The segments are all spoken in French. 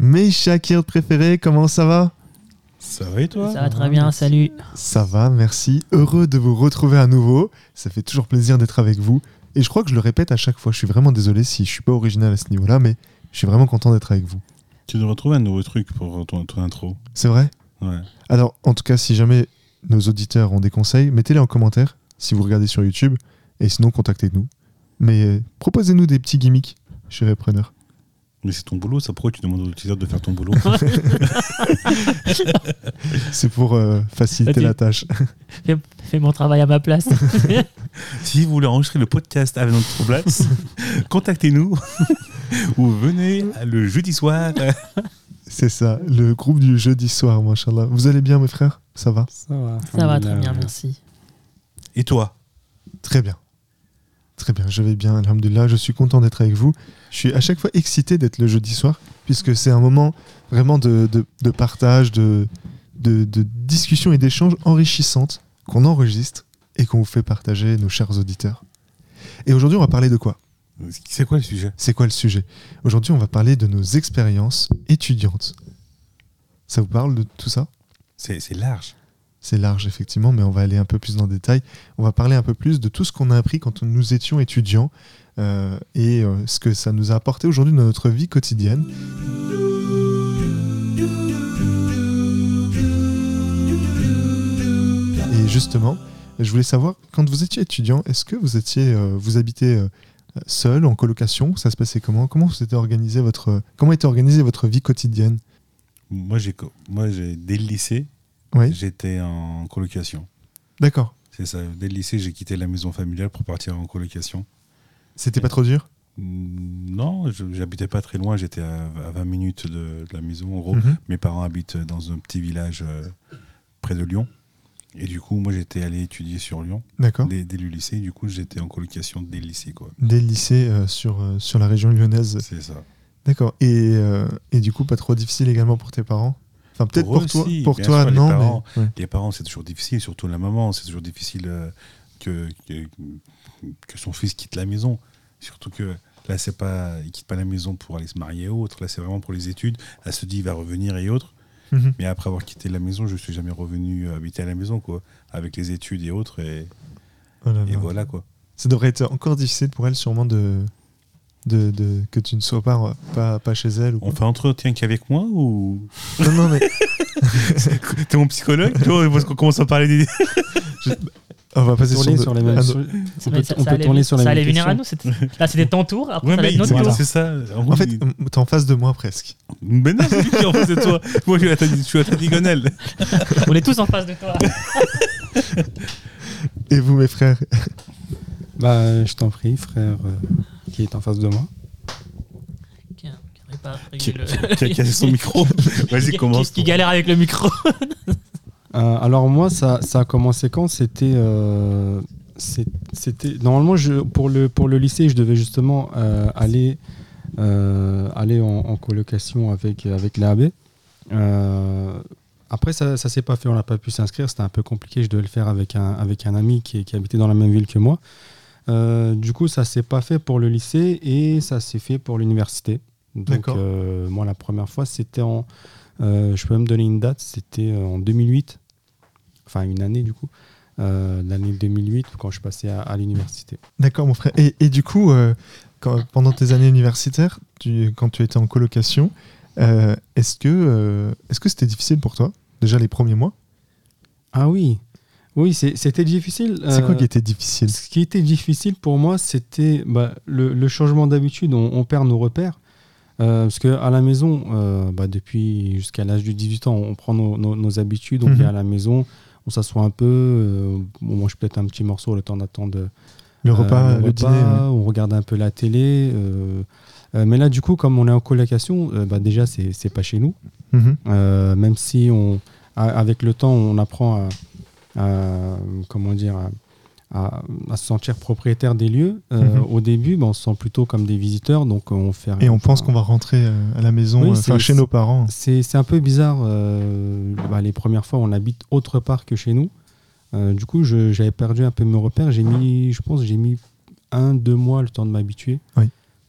Mes Shakir préférés, comment ça va? Ça va et toi? Ça va très bien, salut. Ça va, merci. Heureux de vous retrouver à nouveau. Ça fait toujours plaisir d'être avec vous. Et je crois que je le répète à chaque fois. Je suis vraiment désolé si je suis pas original à ce niveau-là, mais je suis vraiment content d'être avec vous. Tu devrais trouver un nouveau truc pour ton, ton intro. C'est vrai? Ouais. Alors, en tout cas, si jamais nos auditeurs ont des conseils, mettez-les en commentaire si vous regardez sur YouTube. Et sinon, contactez-nous. Mais euh, proposez-nous des petits gimmicks chez Repreneur. Mais c'est ton boulot, ça. Pourquoi tu demandes aux utilisateurs de faire ton boulot C'est pour euh, faciliter Vas-y. la tâche. Fais, fais mon travail à ma place. Si vous voulez enregistrer le podcast avec notre place, contactez-nous ou venez le jeudi soir. C'est ça, le groupe du jeudi soir, machallah. Vous allez bien, mes frères? Ça va? Ça va. Ça va très bien, merci. Et toi? Très bien. Très bien, je vais bien, alhamdulillah. Je suis content d'être avec vous. Je suis à chaque fois excité d'être le jeudi soir, puisque c'est un moment vraiment de, de- de partage, de, de, de discussion et d'échanges enrichissantes qu'on enregistre et qu'on vous fait partager, nos chers auditeurs. Et aujourd'hui, on va parler de quoi? C'est quoi le sujet? C'est quoi le sujet? Aujourd'hui, on va parler de nos expériences étudiantes. Ça vous parle de tout ça? C'est large. C'est large, effectivement, mais on va aller un peu plus dans le détail. On va parler un peu plus de tout ce qu'on a appris quand nous étions étudiants euh, et euh, ce que ça nous a apporté aujourd'hui dans notre vie quotidienne. Et justement, je voulais savoir, quand vous étiez étudiant, est-ce que vous étiez, euh, vous habitez seul, en colocation? Ça se passait comment? Comment était organisé votre, comment était organisée votre vie quotidienne? Moi, j'ai, moi, j'ai dès le lycée, Oui, j'étais en colocation. d'accord. C'est ça. Dès le lycée, j'ai quitté la maison familiale pour partir en colocation. C'était pas trop dur? Non, j'habitais pas très loin. J'étais à, à 20 minutes de, de la maison. En gros, Mhm. mes parents habitent dans un petit village euh, près de Lyon. Et du coup, moi, j'étais allé étudier sur Lyon D'accord. dès, dès le lycée. Du coup, j'étais en colocation dès le lycée, quoi. Dès le lycée euh, sur, euh, sur la région lyonnaise. C'est ça. D'accord. Et, et du coup, pas trop difficile également pour tes parents? Enfin, peut-être Pour toi, aussi, pour bien toi sûr, les non, parents. mais. ouais. Les parents, c'est toujours difficile, surtout la maman. C'est toujours difficile euh, que, que, que son fils quitte la maison. Surtout que là, c'est pas, il quitte pas la maison pour aller se marier et autres. Là, c'est vraiment pour les études. Elle se dit, il va revenir et autres. Mhm. Mais après avoir quitté la maison, je suis jamais revenu euh, habiter à la maison, quoi, avec les études et autres. Et, Oh et là. voilà, quoi. Ça devrait être encore difficile pour elle, sûrement, de, de, de- que tu ne sois pas, pas, pas chez elle. Ou On fait entretien qu'avec moi ou? Non, non, mais t'es mon psychologue parce qu'on commence à parler des. on va passer Tourner sur, sur les mêmes. ah, sur-. On peut, ça, on ça peut allait, tourner sur les ça mêmes allait venir à nous. Là, c'était ton tour. Après, Ouais, ça être notre tour. c'est ça. En fait, t'es en face de moi presque. mais non, c'est lui qui est en face de toi. Moi, je suis à ta, je suis à ta diagonale. On est tous en face de toi. Et vous, mes frères? Bah, je t'en prie, frère, euh, qui est en face de moi. Qui qui arrive pas à Qui, régler le- qui a cassé son micro. Vas-y, qui- commence. Qui, qui galère avec le micro. Euh, alors moi, ça, ça a commencé quand C'était, euh, c'était normalement je, pour le pour le lycée, je devais justement euh, aller euh, aller en, en colocation avec avec l'AB. Euh, après, ça, ça s'est pas fait, on n'a pas pu s'inscrire, c'était un peu compliqué. Je devais le faire avec un avec un ami qui, qui habitait dans la même ville que moi. Euh, du coup, ça s'est pas fait pour le lycée et ça s'est fait pour l'université. Donc, euh, moi, la première fois, c'était en euh, je peux même donner une date, c'était en 2008, enfin une année du coup, l'année 2008 quand je passais à, à l'université. D'accord, mon frère. Et, et du coup, quand- pendant tes années universitaires, tu, quand tu étais en colocation, est-ce que est-ce que c'était difficile pour toi Déjà les premiers mois? Ah oui, oui, c'était difficile. C'est quoi euh, qui était difficile Ce qui était difficile pour moi, c'était bah, le, le changement d'habitude. On, on perd nos repères. Euh, parce qu'à la maison, euh, bah, depuis jusqu'à l'âge de 18 ans, on prend nos, nos- nos habitudes, on Mhm. vient à la maison, on s'assoit un peu, euh, on mange peut-être un petit morceau le temps d'attendre Le Euh, repas, le, repas, dîner ouais. on regarde un peu la télé. euh, euh, mais là, du coup, comme on est en colocation, euh, bah, déjà, c'est pas chez nous. Mhm. Euh, même si, on, a- avec le temps, on apprend à- comment dire, à, se sentir propriétaire des lieux. euh, Mhm. Au début, bah, on se sent plutôt comme des visiteurs, donc on fait. Et on pense qu'on va rentrer euh, à la maison, Oui, euh, chez nos parents. C'est un peu bizarre. bah, les premières fois, on habite autre part que chez nous. Du coup, j'avais perdu un peu mes repères. J'ai mis, je pense, j'ai mis un, deux mois le temps de m'habituer. Oui.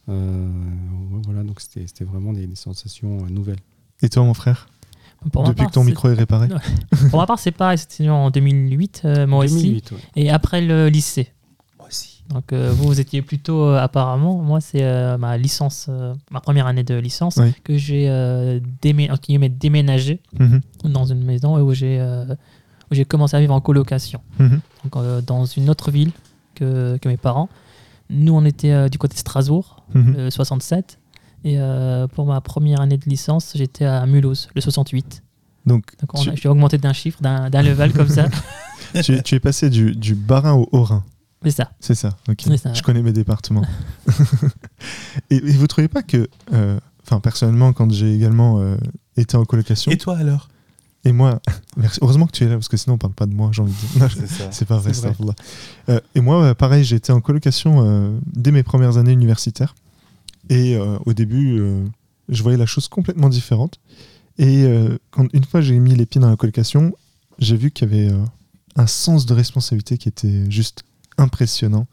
Voilà, donc c'était vraiment des, des sensations nouvelles. Et toi, mon frère? Pour Depuis part, que ton c'est- micro est réparé. Pour ma part, c'est pareil, c'était en 2008, euh, moi aussi. 2008, ouais. Et après le lycée. Moi aussi. Donc euh, vous, vous étiez plutôt euh, apparemment, moi c'est euh, ma licence, euh, ma première année de licence Oui. que j'ai euh, démé- déménagé Mhm, dans une maison où j'ai euh, commencé à vivre en colocation. mhm. Donc euh, dans une autre ville que, que mes parents. Nous on était euh, du côté de Strasbourg, Mhm. le 67. Et euh, pour ma première année de licence, j'étais à Mulhouse, le 68. Donc, Donc on tu, j'ai augmenté d'un chiffre, d'un level comme ça. tu es- tu es passé du, du Bas-Rhin au Haut-Rhin. C'est ça. C'est ça, ok. Je connais mes départements. et, et vous trouvez pas que, euh, enfin personnellement, quand j'ai également euh, été en colocation, Et toi alors? Et moi, merci, heureusement que tu es là parce que sinon on parle pas de moi, j'ai envie de dire. C'est pas vrai, vrai. Euh, et moi, pareil, j'ai été en colocation euh, dès mes premières années universitaires. Et euh, au début, euh, je voyais la chose complètement différente. Et euh, quand, une fois j'ai mis les pieds dans la colocation, j'ai vu qu'il y avait un sens de responsabilité qui était juste impressionnant.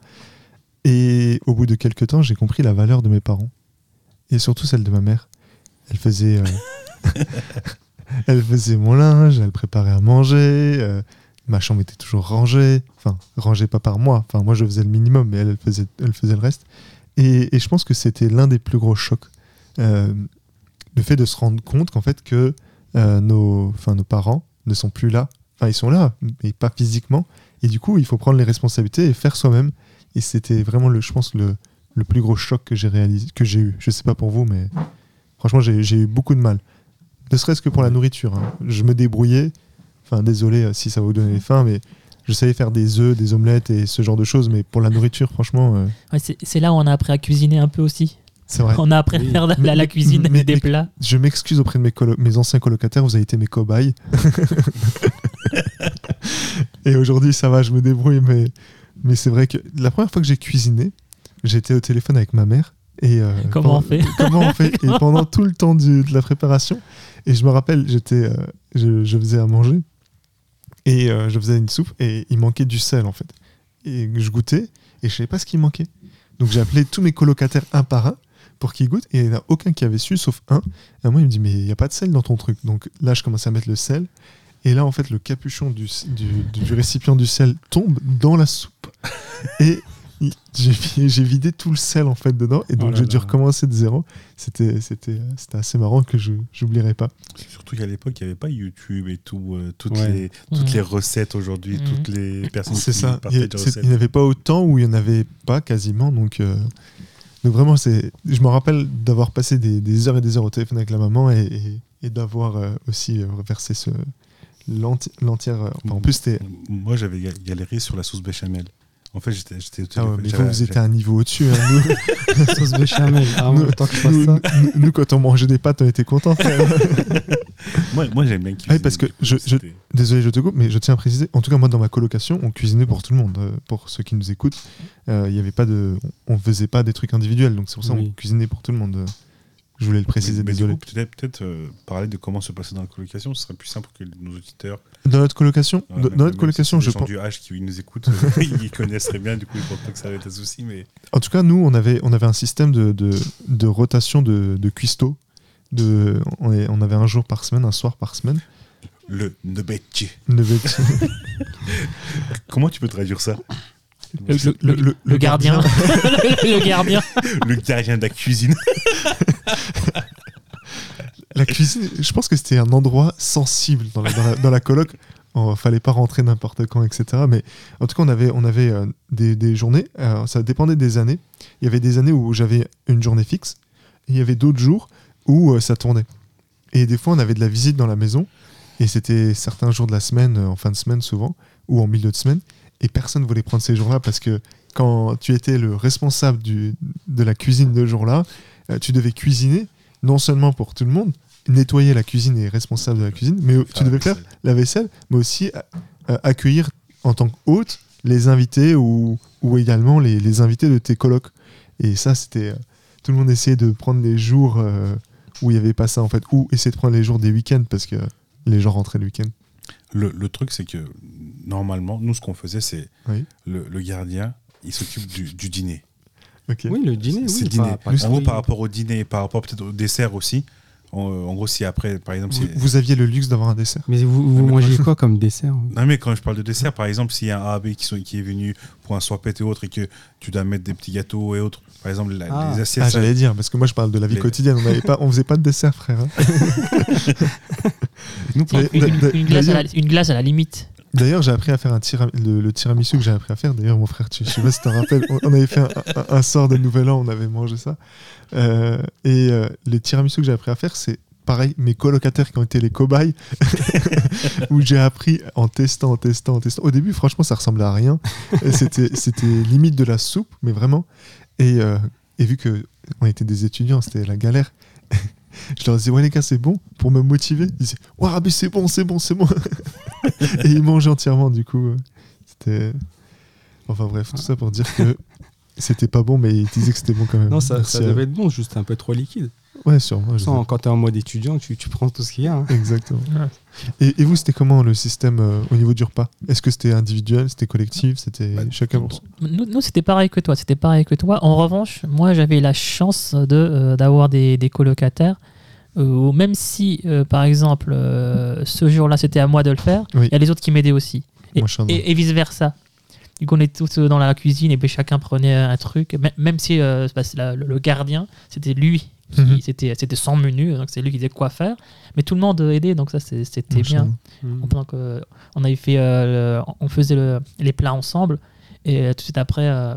Et au bout de quelques temps, j'ai compris la valeur de mes parents. Et surtout celle de ma mère. Elle faisait, elle faisait mon linge, elle préparait à manger. ma chambre était toujours rangée. Enfin, rangée pas par moi. Enfin, moi, je faisais le minimum, mais elle faisait, elle faisait le reste. Et, et je pense que c'était l'un des plus gros chocs. Euh, le fait de se rendre compte qu'en fait, que euh, nos, nos parents ne sont plus là. Enfin, ils sont là, mais pas physiquement. Et du coup, il faut prendre les responsabilités et faire soi-même. Et c'était vraiment, le, je pense, le, le plus gros choc que j'ai réalisé, que j'ai eu. Je sais pas pour vous, mais franchement, j'ai eu beaucoup de mal. Ne serait-ce que pour la nourriture. hein. Je me débrouillais. Enfin, désolé euh, si ça vous donner faim, mais je savais faire des œufs, des omelettes et ce genre de choses. Mais pour la nourriture, franchement, euh, Ouais, c'est là où on a appris à cuisiner un peu aussi. c'est vrai. On a appris Oui. à faire Mais- la, la cuisine, mais- des mais- plats. Je m'excuse auprès de mes, anciens colocataires, vous avez été mes cobayes. et aujourd'hui, ça va, je me débrouille, mais, mais c'est vrai que la première fois que j'ai cuisiné, j'étais au téléphone avec ma mère. Et euh, Comment pendant- on fait? Comment on fait? Et pendant tout le temps du- de la préparation, et je me rappelle, j'étais, euh, je, je faisais à manger, et euh, je faisais une soupe, et il manquait du sel en fait. Et je goûtais, et je savais pas ce qui manquait. Donc j'ai appelé tous mes colocataires un par un pour qu'ils goûtent, et il n'y en a aucun qui avait su, sauf un. Et moi, il me dit, mais il n'y a pas de sel dans ton truc. Donc là, je commence à mettre le sel. Et là, en fait, le capuchon du, du, récipient du sel tombe dans la soupe. Et j'ai vi- j'ai vidé tout le sel, en fait, dedans. Et donc, Oh j'ai dû recommencer de zéro. C'était c'était- euh, c'était assez marrant que je n'oublierai pas. Surtout qu'à l'époque, il n'y avait pas YouTube et tout, euh, toutes, Ouais. les, toutes les recettes aujourd'hui, Mhm. toutes les personnes C'est qui ça. Il n'y en avait pas autant ou il n'y en avait pas quasiment. Donc, euh, donc vraiment, c'est. je me rappelle d'avoir passé des, des heures et des heures au téléphone avec la maman et, et- et d'avoir euh, aussi euh, versé ce l'enti- l'entière. enfin, en plus, c'était. Moi, j'avais ga- galéré sur la sauce béchamel. En fait, j'étais Ah ouais, mais vous, vous étiez à un niveau au-dessus. hein. Nous, Sauce béchamel. Ah, Nous- ouais, tant que je fasse nous, ça. nous- nous, quand on mangeait des pâtes, on était contents. Moi, moi j'aime bien cuisiner. Ah parce que du coup, je- je- c'était- Désolé, je te coupe, mais je tiens à préciser. En tout cas, moi, dans ma colocation, on cuisinait pour tout le monde. euh, pour ceux qui nous écoutent, Euh, il y avait pas de, on faisait pas des trucs individuels. Donc c'est pour ça qu'on Oui. cuisinait pour tout le monde. Je voulais le préciser. mais, désolé. coup, peut-être peut euh, parler de comment se passer dans la colocation, ce serait plus simple que nos auditeurs. Dans notre colocation, dans même- dans notre même colocation, si je pense. gens du H qui nous écoutent, ils connaisseraient bien, du coup, ils pensent pas que ça va être un souci, mais En tout cas, nous, on avait, on avait un système de, de, de rotation de, de cuistots. De, on, est- on avait un jour par semaine, un soir par semaine. le nebetje. Une bête- Comment tu peux traduire ça? Le, le- le- le- le- le le gardien. le gardien. Le gardien de la cuisine. La cuisine, je pense que c'était un endroit sensible dans la, dans la, dans. Il fallait pas rentrer n'importe quand, etc. Mais en tout cas, on avait, on avait euh, des, des journées. euh, ça dépendait des années. Il y avait des années où j'avais une journée fixe. Il y avait d'autres jours où euh, ça tournait. Et des fois, on avait de la visite dans la maison. Et c'était certains jours de la semaine, en fin de semaine souvent, ou en milieu de semaine. Et personne voulait prendre ces jours-là parce que quand tu étais le responsable du, de la cuisine de jour-là, tu devais cuisiner non seulement pour tout le monde, nettoyer la cuisine et responsable de la cuisine, mais tu devais faire la vaisselle, mais aussi euh, accueillir en tant qu'hôte les invités ou, ou également les, les invités de tes colocs. Et ça, c'était. euh, tout le monde essayait de prendre les jours euh, où il n'y avait pas ça, en fait, ou essayer de prendre les jours des week-ends parce que les gens rentraient le week-end. Le, le truc, c'est que normalement, nous, ce qu'on faisait, c'est Oui. le, le gardien, il s'occupe du, du dîner. Oui, le dîner, C'est oui. le dîner. pas- pas en gros, par rapport au dîner et par rapport peut-être au dessert aussi. En, en gros, si après, par exemple, Vous, si- vous aviez le luxe d'avoir un dessert. Mais vous, vous mangez quoi comme dessert Non, mais quand je parle de dessert, par exemple, s'il y a un AB qui, sont, qui est venu pour un soir et autres et que tu dois mettre des petits gâteaux et autres, par exemple, la- Ah. les assiettes. Ah, j'allais dire, parce que moi je parle de la vie Les- quotidienne. On avait pas, on faisait pas de dessert, frère. hein. nous, Une, glace la, une glace à la limite. D'ailleurs, j'ai appris à faire un le, tiramisu que j'ai appris à faire. D'ailleurs, mon frère, tu, sais pas si tu te rappelles, on, avait fait un, sort de Nouvel An, on avait mangé ça. Euh, et euh, le tiramisu que j'ai appris à faire, c'est pareil, mes colocataires qui ont été les cobayes, où j'ai appris en testant, en testant, en testant. Au début, franchement, ça ressemblait à rien. C'était limite de la soupe, mais vraiment. Et, euh, et vu que on était des étudiants, c'était la galère. Je leur disais, ouais les gars, c'est bon, pour me motiver. Ils disaient, ouais, mais c'est bon, c'est bon, c'est bon. et ils mangeaient entièrement, du coup. C'était. Enfin bref, tout ça pour dire que c'était pas bon, mais ils disaient que c'était bon quand même. Non, ça, ça devait être bon, juste un peu trop liquide. Ouais, sûrement. Sans, quand t'es en mode étudiant, tu, tu prends tout ce qu'il y a. hein. Exactement. Ouais. Et, et vous, c'était comment le système euh, au niveau du repas? Est-ce que c'était individuel, c'était collectif, c'était Bah, chacun pour Nous, nous, c'était pareil que toi. C'était pareil que toi. En revanche, moi, j'avais la chance de euh, d'avoir des, des colocataires. euh, où même si, euh, par exemple, euh, ce jour-là, c'était à moi de le faire, il Oui. y a les autres qui m'aidaient aussi. Et, Moi, je suis un et, vice versa. Du coup, on était tous dans la cuisine et puis chacun prenait un truc. Même- Même si euh, le gardien, c'était lui. Mhm. C'était c'était sans menu, donc c'est lui qui disait quoi faire. Mais tout le monde aidait, donc ça, c'était bien. Mm. Pendant que, euh, on avait fait, euh, le- on faisait le- les plats ensemble et euh, tout de suite après euh,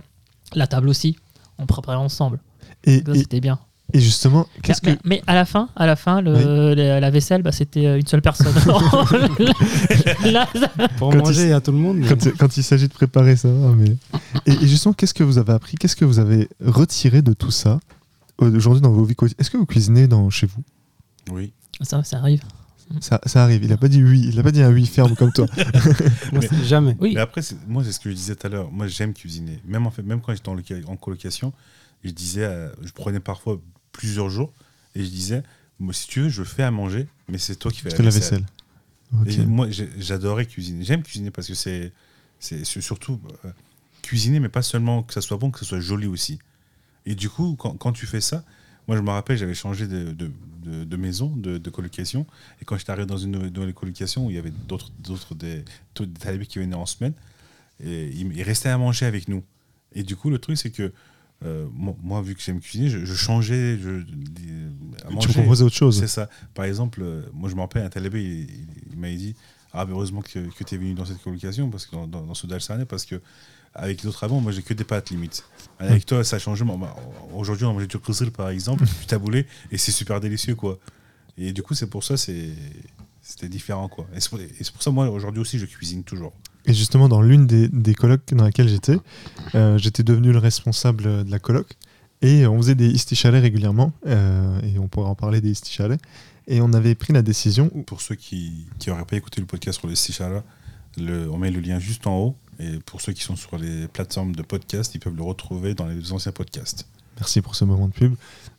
la table aussi, on préparait ensemble. Et, Donc C'était bien. et justement, qu'est-ce mais, que. mais à la fin, à la fin, le, la, la vaisselle, bah, c'était une seule personne. Là, ça- Pour Quand manger il- à tout le monde. mais- Quand, quand il s'agit de préparer ça, va, mais... et, et justement, qu'est-ce que vous avez appris? Qu'est-ce que vous avez retiré de tout ça? Aujourd'hui dans vos vies quotidiennes Est-ce que vous cuisinez dans, chez vous? Oui. ça, ça arrive. ça, ça arrive. Il a pas dit oui. Il a pas dit un oui ferme comme toi. Moi, c'est jamais. Oui, Mais après, c'est- moi, c'est ce que je disais tout à l'heure. Moi, j'aime cuisiner. Même, en fait, même quand j'étais en, loca- en colocation, je disais, euh, je prenais parfois plusieurs jours et je disais, moi, si tu veux, je fais à manger, mais c'est toi qui fais la la vaisselle. vaisselle. Moi, j'adorais cuisiner. J'aime cuisiner parce que c'est c'est su- surtout euh, cuisiner, mais pas seulement que ça soit bon, que ça soit joli aussi. Et du coup, quand, quand tu fais ça, moi, je me rappelle, j'avais changé de, de, de- de maison, de, colocation. Et quand j'étais arrivé dans une nouvelle colocation où il y avait d'autres d'autres des, des talibés qui venaient en semaine, et ils, ils restaient à manger avec nous. Et du coup, le truc, c'est que euh, moi, vu que j'aime cuisiner, je, je changeais je, à Tu proposais autre chose. C'est ça. Par exemple, euh, moi je me rappelle, un talibé, il, il- il m'avait dit Ah, mais heureusement que, que tu es venu dans cette colocation, parce que dans, dans, dans ce Dalsané, parce que avec les autres avant, moi j'ai que des pâtes limite. Avec toi, ça a changé. Moi, bah, Aujourd'hui, on mange du kusir par exemple, du taboulé, et c'est super délicieux quoi. Et du coup, c'est pour ça, c'est c'était différent quoi. Et c'est pour, pour ça, moi aujourd'hui aussi, je cuisine toujours. Et justement, dans l'une des, des colocs dans laquelle j'étais, euh, j'étais devenu le responsable de la coloc. Et on faisait des istichalets régulièrement. euh, et on pourra en parler des istichalets. Et on avait pris la décision. Pour ceux qui n'auraient pas écouté le podcast sur les le, on met le lien juste en haut. Et pour ceux qui sont sur les plateformes de podcast, ils peuvent le retrouver dans les anciens podcasts. Merci pour ce moment de pub.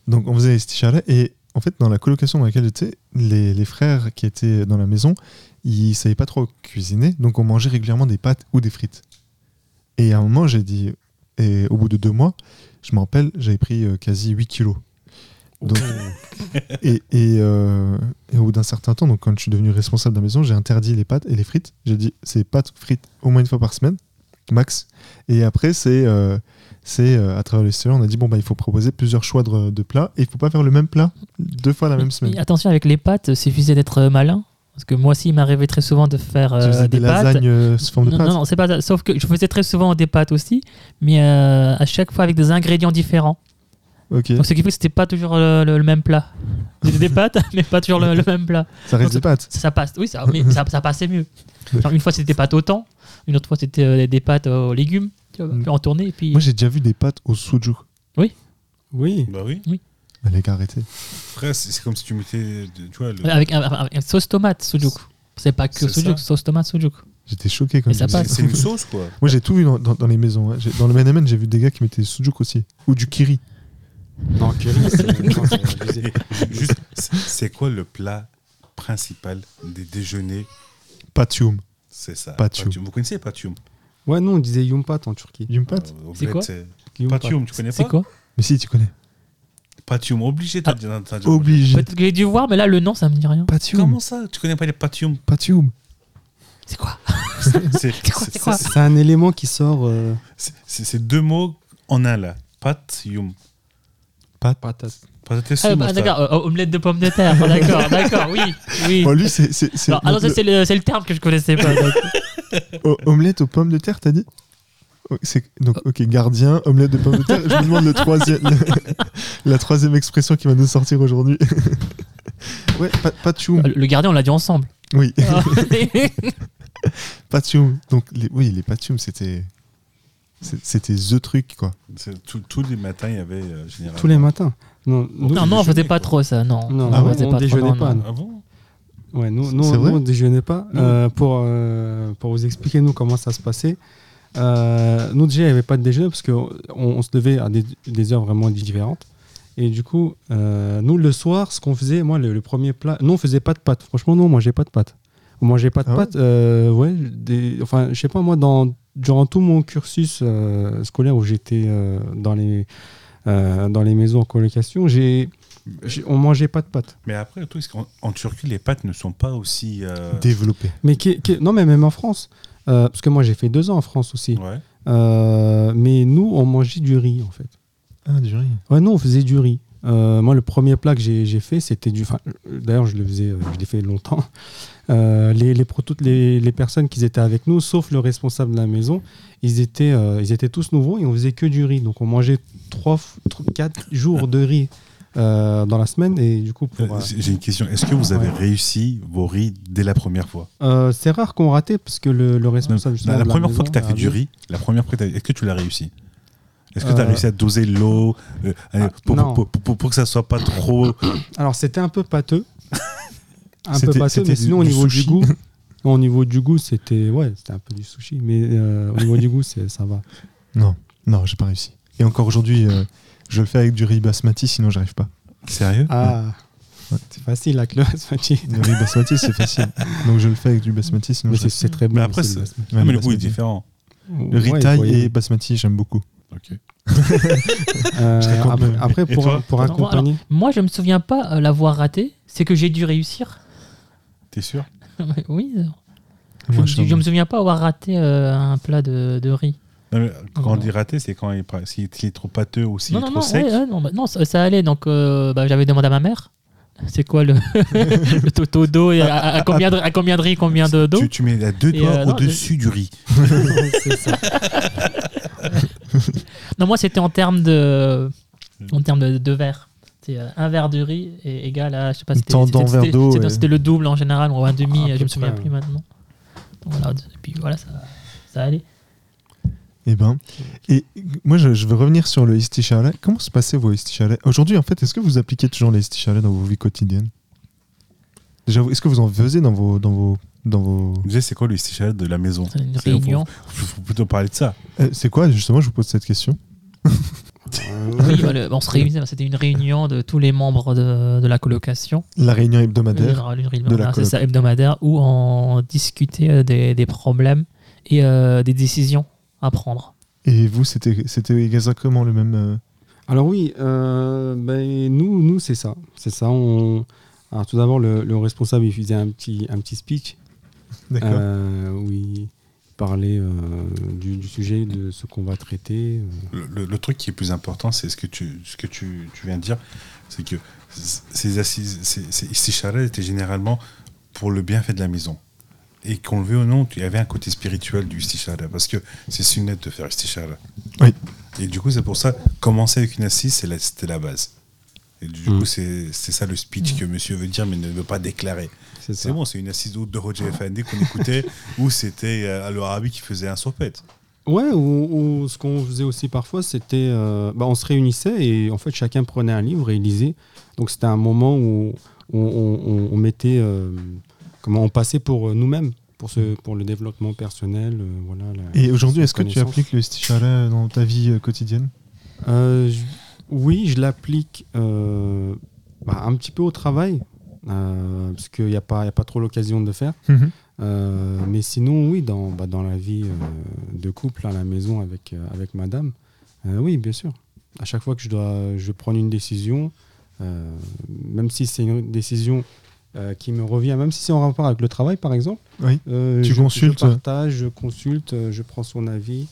Donc, on faisait les istichalets. Et en fait, dans la colocation dans laquelle j'étais, les, les frères qui étaient dans la maison, ils savaient pas trop cuisiner. Donc, on mangeait régulièrement des pâtes ou des frites. Et à un moment, j'ai dit. Et au bout de deux mois, je me rappelle, j'avais pris euh, quasi 8 kilos. Donc, et, et, euh, et au bout d'un certain temps, donc quand je suis devenu responsable de la maison, j'ai interdit les pâtes et les frites. J'ai dit c'est pâtes, frites au moins une fois par semaine, max. Et après, c'est euh, c'est euh, à travers l'histoire, on a dit bon bah il faut proposer plusieurs choix de, de plats et il faut pas faire le même plat deux fois la même semaine. attention avec les pâtes, suffisait d'être malin. Parce que moi aussi, il m'arrivait très souvent de faire euh, des, des pâtes. lasagnes euh, sous forme de pâtes. non, non, c'est pas. Sauf que je faisais très souvent des pâtes aussi, mais euh, à chaque fois avec des ingrédients différents. Ok, Donc ce qui fait que c'était pas toujours le, le- le même plat. C'était des pâtes, mais pas toujours le, le même plat. ça reste des pâtes. Ça passe, oui, ça, mais ça, ça passait mieux. Genre, une fois c'était des pâtes au thon, une autre fois c'était euh, des pâtes aux légumes, tu vois, Mm. en tournée, et puis Moi j'ai déjà vu des pâtes au sujuk. Oui. Bah oui. Mais les gars, arrêtez. Après, c'est comme si tu mettais. Tu vois, le- avec, un- avec un sauce tomate sujuk. C'est pas que ça. sauce tomate sujuk. J'étais choqué quand passe. c'est une sauce quoi. Moi j'ai tout vu dans, dans- dans les maisons. hein. Dans le MNM, j'ai vu des gars qui mettaient du sujuk aussi. Ou du kiri. Non, curry, c'est c'est. Juste, c'est- c'est quoi le plat principal des déjeuners? Patium. C'est ça. Patium. Vous connaissez Patium? Ouais, non, on disait yumpat en Turquie. Yumpat Euh, C'est quoi? c'est- Patium, tu connais C'est pas? quoi? Mais si, tu connais. Patium, obligé, t'as Ah. dit- Obligé. Peut-être que j'ai dû voir, mais là, le nom, ça me dit rien. Patium. Comment ça? Tu connais pas les patium? Patium. C'est quoi? C'est c'est c'est- C'est un élément qui sort. euh, c'est- c'est- c'est deux mots en un là. Patium. Patate. Patate Ah, bah. D'accord, euh, omelette de pommes de terre. Ah, d'accord, d'accord, oui. oui. Bon, lui, c'est. c'est- c'est- Alors, ah non, ça, le- c'est le, c'est le terme que je connaissais pas. o- omelette aux pommes de terre, t'as dit? Oh, c'est- Donc, ok, gardien, omelette de pommes de terre. Je me demande le troisième, la troisième expression qui va nous sortir aujourd'hui. ouais, pa- patium. Le gardien, on l'a dit ensemble. Oui, Ah. patium. Donc, les, oui, les patium, c'était. C'était the truc, quoi. Tout- Tous les matins, il y avait euh, généralement. Tous les matins. Non, nous- non, non, on faisait pas quoi. trop ça, non. Non, Ah ouais, faisait on trop, déjeunait non, pas, non. Ah bon? Ouais, nous, nous, nous, on déjeunait pas. Non. Euh, pour, euh, pour vous expliquer, nous, comment ça se passait, euh, nous, déjà, il n'y avait pas de déjeuner parce qu'on on se levait à des, des heures vraiment différentes. Et du coup, euh, nous, le soir, ce qu'on faisait, moi, le, le premier plat, nous, on faisait pas de pâtes. Franchement, nous, on mangeait pas de pâtes. On mangeait pas de Ah ouais? pâtes. euh, ouais, des, enfin, je sais pas, moi, dans, durant tout mon cursus euh, scolaire où j'étais euh, dans, les, euh, dans les maisons en colocation, j'ai, on mangeait pas de pâtes. Mais après, c'est qu'en en Turquie, les pâtes ne sont pas aussi. euh, Développé. Mais qui, qui- non, mais même en France. Euh, parce que moi, j'ai fait deux ans en France aussi. Ouais. Euh, mais nous, on mangeait du riz, en fait. Ah, du riz. Ouais, non, on faisait du riz. Euh, moi, le premier plat que j'ai fait, c'était du. D'ailleurs, je le faisais, euh, je l'ai fait longtemps. Euh, les, toutes les, les personnes qui étaient avec nous, sauf le responsable de la maison, ils étaient, euh, ils étaient tous nouveaux et on faisait que du riz. Donc, on mangeait trois, f- trois- quatre jours de riz euh, dans la semaine. Et du coup, Euh, J'ai une question. Est-ce que vous avez Ouais. réussi vos riz dès la première fois? Euh, c'est rare qu'on ratait parce que le, le responsable. La, première fois que tu as fait du riz, la première fois est-ce que tu l'as réussi? Est-ce que tu as réussi à doser l'eau ah, pour, pour, pour- pour- pour que ça soit pas trop. Alors c'était un peu pâteux. Un peu pâteux, mais du- sinon au niveau sushi. du goût, au niveau du goût, c'était ouais, c'était un peu du sushi, mais euh, au niveau du goût, c'est ça va. Non, non, j'ai pas réussi. Et encore aujourd'hui, euh, je le fais avec du riz basmati, sinon j'arrive pas. Sérieux? Ah, Ouais. c'est facile avec le basmati. Le riz basmati, c'est facile. Donc je le fais avec du basmati, sinon Mais c'est très bon. Mais après, le c'est- basmati. Ouais, Mais le le goût est différent. Le riz Ouais, thaï et basmati, j'aime beaucoup. Ok. Euh, après, pour, pour Alors, accompagner. Moi, je me souviens pas euh, l'avoir raté. C'est que j'ai dû réussir. T'es sûr oui. Je, Moi, me- je- je me souviens pas avoir raté euh, un plat de, de riz. Non, mais Quand on dit raté, c'est quand il est, pas- s'il est trop pâteux ou s'il est trop sec. ouais, ouais, non, bah, non, ça, ça allait. Donc, euh, bah, j'avais demandé à ma mère. C'est quoi le, le taux d'eau et à, à- à combien de, à combien de riz, combien de d'eau Tu, tu mets à deux Et, doigts euh, au-dessus du riz. Ça. Non, moi, c'était en termes de, en termes de, de verre. C'est euh, un verre de riz est égal à, je sais pas, c'était Tant c'était- d'en verre c'était- d'eau, c'était- ouais. c'était le double en général, ou un demi, Ah, je me souviens près, plus maintenant. Donc, voilà, et puis voilà, ça, ça allait. Eh ben, et moi je, je veux revenir sur le istichala. Comment se passaient vos istichala Aujourd'hui, en fait, est-ce que vous appliquez toujours les istichala dans vos vies quotidiennes? Déjà, est-ce que vous en faisiez dans vos, dans vos, dans vos... C'est quoi le stichat de la maison? C'est une réunion. faut, faut plutôt parler de ça. Euh, C'est quoi justement Je vous pose cette question? Oui, bah, le- on se réunissait, c'était une réunion de tous les membres de, de la colocation. La réunion hebdomadaire. Une réunion, de la voilà, c'est ça, hebdomadaire, où on discutait euh, des, des problèmes et euh, des décisions à prendre. Et vous, c'était c'était exactement le même. euh, Alors oui, euh, ben, nous, nous c'est ça. C'est ça. On... Alors tout d'abord, le, le responsable, il faisait un petit, un petit speech D'accord. euh, parlait euh, du, du sujet, de ce qu'on va traiter. euh. Le, le- le truc qui est plus important, c'est ce que tu, ce que tu, tu viens de dire, c'est que ces assises, ces, ces étaient généralement pour le bienfait de la maison. Et qu'on le veuille ou non, il y avait un côté spirituel du istichara, parce que c'est sunnet de faire istichara. Oui. Et du coup, c'est pour ça, commencer avec une assise, c'est la- c'était la base. Et du Mm. coup, c'est c'est ça le speech que monsieur veut dire, mais ne veut pas déclarer. C'est bon, c'est une assise de Roger FND qu'on écoutait, où c'était euh, Al-Arabi qui faisait un sopette. Ouais, ou, ou ce qu'on faisait aussi parfois, c'était. euh, bah, on se réunissait et en fait, chacun prenait un livre et il lisait. Donc, c'était un moment où on, on- on- on mettait. euh, comment on passait pour euh, nous-mêmes, pour, ce, pour le développement personnel. euh, voilà, la- Et aujourd'hui, est-ce que tu appliques le istichala dans ta vie quotidienne? Euh, je- Oui, je l'applique euh, bah, un petit peu au travail, parce qu'il n'y a, pas- y a pas trop l'occasion de le faire. Euh, mais sinon, oui, dans, bah, dans la vie euh, de couple à la maison avec, euh, avec madame, Euh, oui, bien sûr. À chaque fois que je dois je prendre une décision, euh, même si c'est une décision euh, qui me revient, même si c'est en rapport avec le travail, par exemple. Oui. euh, Tu je- consultes. Je partage, je consulte, euh, je prends son avis.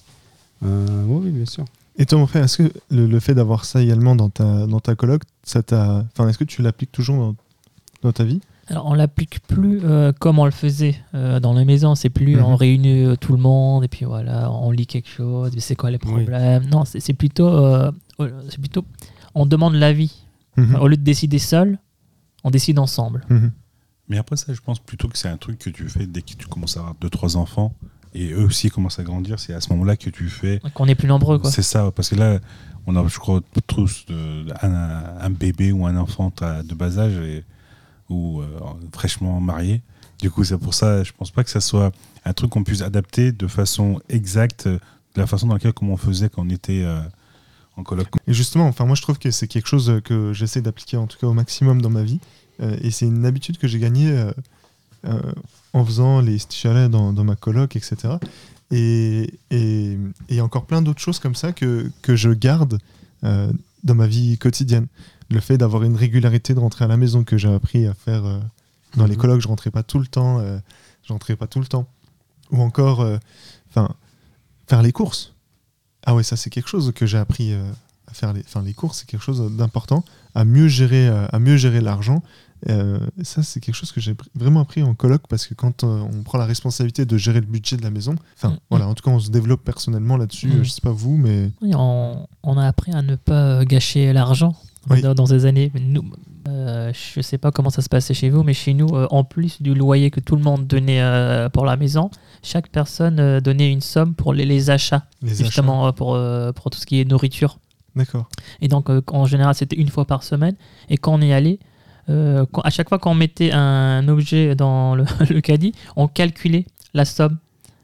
Euh, oui, bien sûr. Et toi, mon frère, est-ce que le, le fait d'avoir ça également dans ta, dans ta coloc, ça t'a. Enfin, est-ce que tu l'appliques toujours dans, dans ta vie Alors, on l'applique plus euh, comme on le faisait euh, dans la maison. C'est plus Mhm. on réunit euh, tout le monde et puis voilà, on lit quelque chose. C'est quoi les Oui. problèmes? Non, c'est c'est plutôt, euh, c'est plutôt, on demande l'avis. Mhm. Au lieu de décider seul, on décide ensemble. Mhm. Mais après ça, je pense plutôt que c'est un truc que tu fais dès que tu commences à avoir deux trois enfants et eux aussi commencent à grandir. C'est à ce moment-là que tu fais. Qu'on est plus nombreux, quoi. C'est ça, parce que là, on a, je crois, tous de- un, un bébé ou un enfant à- de bas âge et, ou euh, fraîchement marié. Du coup, c'est pour ça, je pense pas que ça soit un truc qu'on puisse adapter de façon exacte de la façon dans laquelle comme on faisait quand on était euh, en coloc. Et justement, enfin, moi, je trouve que c'est quelque chose que j'essaie d'appliquer en tout cas au maximum dans ma vie. Euh, et c'est une habitude que j'ai gagnée en faisant les stichalets dans, dans ma coloc, etc. Et, et, et encore plein d'autres choses comme ça que, que je garde dans ma vie quotidienne. Le fait d'avoir une régularité de rentrer à la maison que j'ai appris à faire euh, dans les Mhm. colocs, je rentrais pas tout le temps. euh, je rentrais pas tout le temps. Ou encore, euh, enfin, faire les courses. Ah ouais, ça c'est quelque chose que j'ai appris euh, à faire. Les, enfin, les courses, c'est quelque chose d'important. À mieux gérer, à mieux gérer l'argent. Euh, ça, c'est quelque chose que j'ai vraiment appris en coloc parce que quand euh, on prend la responsabilité de gérer le budget de la maison, enfin Mm. voilà, en tout cas, on se développe personnellement là-dessus. Mm. euh, Je sais pas vous, mais Oui, on, on a appris à ne pas gâcher l'argent Oui. dans, dans ces années. Nous, euh, je sais pas comment ça se passait chez vous, mais chez nous, euh, en plus du loyer que tout le monde donnait euh, pour la maison, chaque personne euh, donnait une somme pour les, les achats, les justement pour, pour tout ce qui est nourriture. D'accord. Et donc, en général, c'était une fois par semaine. Et quand on y allait, quand- à chaque fois qu'on mettait un objet dans le, le caddie, on calculait la somme.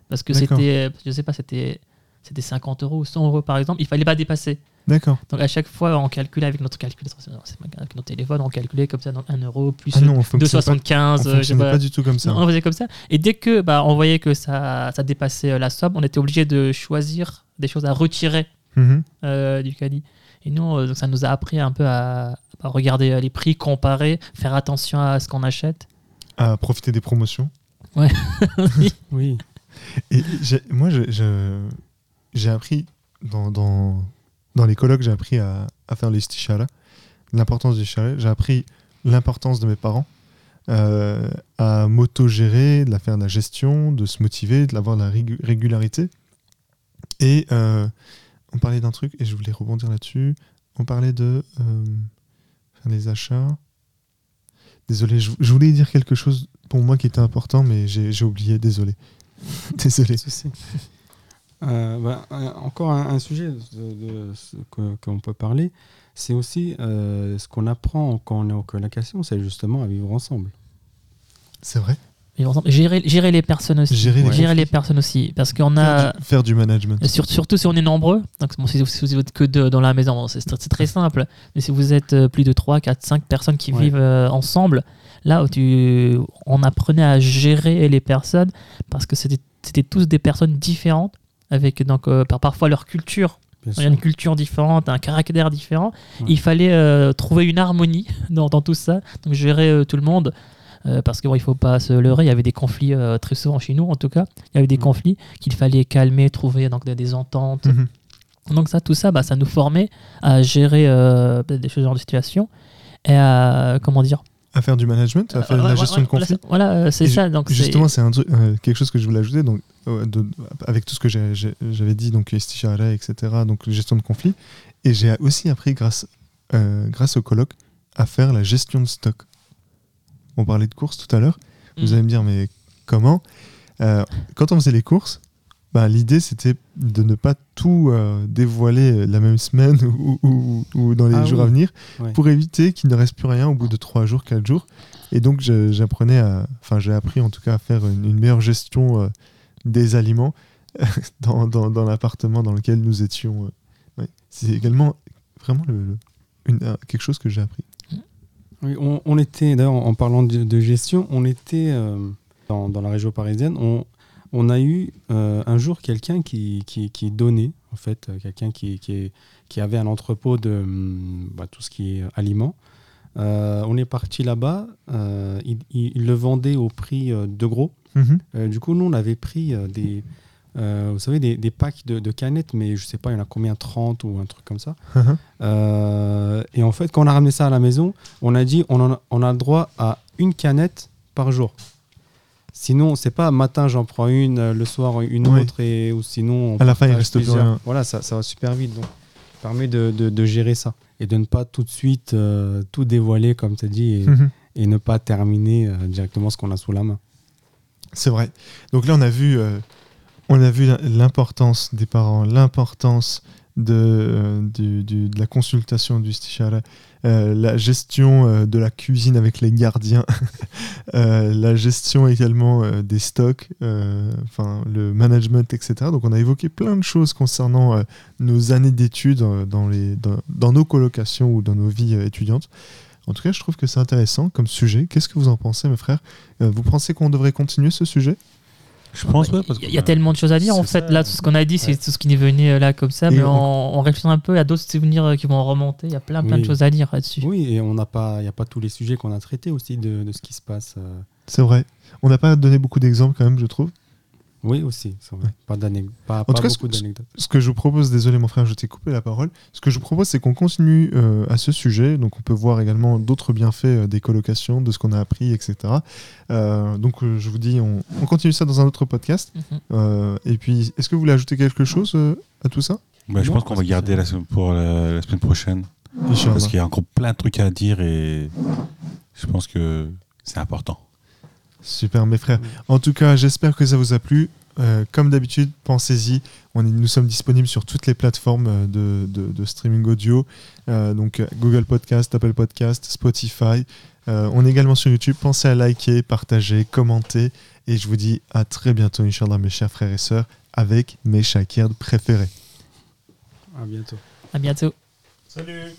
Parce que c'était, je sais pas, c'était, c'était 50 euros ou 100 euros par exemple. Il fallait pas dépasser. D'accord. Donc, à chaque fois, on calculait avec notre calculateur, pas- avec notre téléphone, on calculait comme ça, donc 1 euro plus Ah non, on fonctionne pas, 2,75. on euh, je sais fonctionnait pas. pas du tout comme ça. Non, on faisait comme ça. Et dès que bah, on voyait que ça, ça dépassait euh, la somme, on était obligé de choisir des choses à retirer Mhm. euh, du caddie. Et nous, euh, donc ça nous a appris un peu à, à regarder les prix, comparer, faire attention à ce qu'on achète. À profiter des promotions. Oui. Et moi, je- je- j'ai appris dans, dans, les colloques, j'ai appris à, à faire les stichala, l'importance du chalet. J'ai appris l'importance de mes parents, euh, à m'auto-gérer, de la faire de la gestion, de se motiver, de l'avoir de la régu- régularité. Et euh, on parlait d'un truc, et je voulais rebondir là-dessus. On parlait de euh, faire des achats. Désolé, je, voulais dire quelque chose pour moi qui était important, mais j'ai oublié, désolé. désolé. Euh, bah, un- encore un, un sujet de, de ce que- qu'on peut parler, c'est aussi euh, ce qu'on apprend quand on est en colocation, c'est justement à vivre ensemble. C'est vrai. Vivre ensemble. Gérer, gérer les personnes aussi. Gérer les Gérer conflits. les personnes aussi. Parce qu'on Faire, a. du, faire du management. Sur- surtout si on est nombreux, donc bon, si, si vous êtes que deux dans la maison, bon, c'est très simple. Mais si vous êtes euh, plus de 3, 4, 5 personnes qui Ouais. vivent euh, ensemble, là où tu, on apprenait à gérer les personnes parce que c'était c'était tous des personnes différentes, avec donc, euh, par, parfois leur culture. Il y a une culture différente, un caractère différent. Ouais. Il fallait euh, trouver une harmonie dans, dans tout ça, donc gérer euh, tout le monde. parce qu'il ne faut pas se leurrer, il y avait des conflits très souvent chez nous en tout cas. Il y avait des conflits qu'il fallait calmer, trouver donc, des, des ententes. Mhm. Donc ça, tout ça, bah, ça nous formait à gérer des choses genre de situation et à comment dire À faire du management, à faire de Euh, la gestion de conflits. Voilà, euh, c'est ça. Donc Justement, c'est un truc, euh, quelque chose que je voulais ajouter. Donc, euh, avec tout ce que j'avais dit, donc Estishara, etc., donc gestion de conflits. Et j'ai aussi appris, grâce, euh, grâce au colloque, à faire la gestion de stock. On parlait de courses tout à l'heure. Vous Mm. allez me dire, mais comment? Euh, Quand on faisait les courses, bah, l'idée c'était de ne pas tout euh, dévoiler la même semaine ou, ou- ou dans les Ah jours oui. à venir Ouais. pour éviter qu'il ne reste plus rien au bout de 3 jours, 4 jours. Et donc j'apprenais à, enfin j'ai appris en tout cas à faire une, une meilleure gestion euh, des aliments dans, dans- dans l'appartement dans lequel nous étions. euh. Ouais. C'est également vraiment le, le- une- un- quelque chose que j'ai appris. Oui, on, on était, d'ailleurs, en parlant de, de gestion, on était euh, dans, dans la région parisienne, on, on a eu euh, un jour quelqu'un qui, qui, qui donnait, en fait, euh, quelqu'un qui, qui, qui, avait un entrepôt de hum, bah, tout ce qui est aliments. on est parti là-bas, il, il, le vendait au prix de gros. Mhm. du coup, nous, on avait pris des, vous savez, des, des packs de, de, canettes, mais je sais pas, il y en a combien 30 ou un truc comme ça. Mhm. et en fait, quand on a ramené ça à la maison, on a dit on, a, on a le droit à une canette par jour. Sinon, c'est pas matin j'en prends une, euh, le soir une autre, et, ou sinon. à la fin, il reste plus rien. Voilà, ça, ça va super vite. Donc, ça permet de, de, gérer ça et de ne pas tout de suite euh, tout dévoiler, comme tu as dit, et, mhm. et, ne pas terminer euh, directement ce qu'on a sous la main. C'est vrai. Donc là, on a vu, on a vu l'importance des parents, l'importance de, de, de, la consultation du stichara, euh, la gestion euh, de la cuisine avec les gardiens, euh, la gestion également des stocks, enfin le management, etc. Donc on a évoqué plein de choses concernant nos années d'études dans, les, dans, nos colocations ou dans nos vies étudiantes. En tout cas, je trouve que c'est intéressant comme sujet. Qu'est-ce que vous en pensez, mes frères? Vous pensez qu'on devrait continuer ce sujet? Je pense, ouais. Il y, a tellement de choses à dire. En fait, là, tout ce qu'on a dit, c'est tout ce qui est venu euh, là comme ça. mais en, réfléchissant un peu, il y a d'autres souvenirs euh, qui vont remonter. Il y a plein, plein de choses à dire là-dessus. Oui, et on n'a pas, il n'y a pas tous les sujets qu'on a traités aussi de, de, ce qui se passe. Euh. C'est vrai. On n'a pas donné beaucoup d'exemples quand même, je trouve. Oui, aussi. Pas, pas, en tout cas, beaucoup d'anecdotes. Ce que je vous propose, désolé mon frère, je t'ai coupé la parole. Ce que je vous propose, c'est qu'on continue euh, à ce sujet. Donc, on peut voir également d'autres bienfaits euh, des colocations, de ce qu'on a appris, etc. Euh, donc, je vous dis, on, continue ça dans un autre podcast. Mhm. et puis, est-ce que vous voulez ajouter quelque chose à tout ça? Bah, Je pense qu'on va garder la, pour la, semaine prochaine. Parce qu'il y a encore plein de trucs à dire et je pense que c'est important. Super, mes frères. En tout cas, j'espère que ça vous a plu. Euh, comme d'habitude, pensez-y. nous sommes disponibles sur toutes les plateformes euh, de, streaming audio, euh, donc Google Podcast, Apple Podcast, Spotify. on est également sur YouTube. Pensez à liker, partager, commenter. Et je vous dis à très bientôt, Inch'Allah, mes chers frères et sœurs, avec mes shakirs préférés. À bientôt. À bientôt. Salut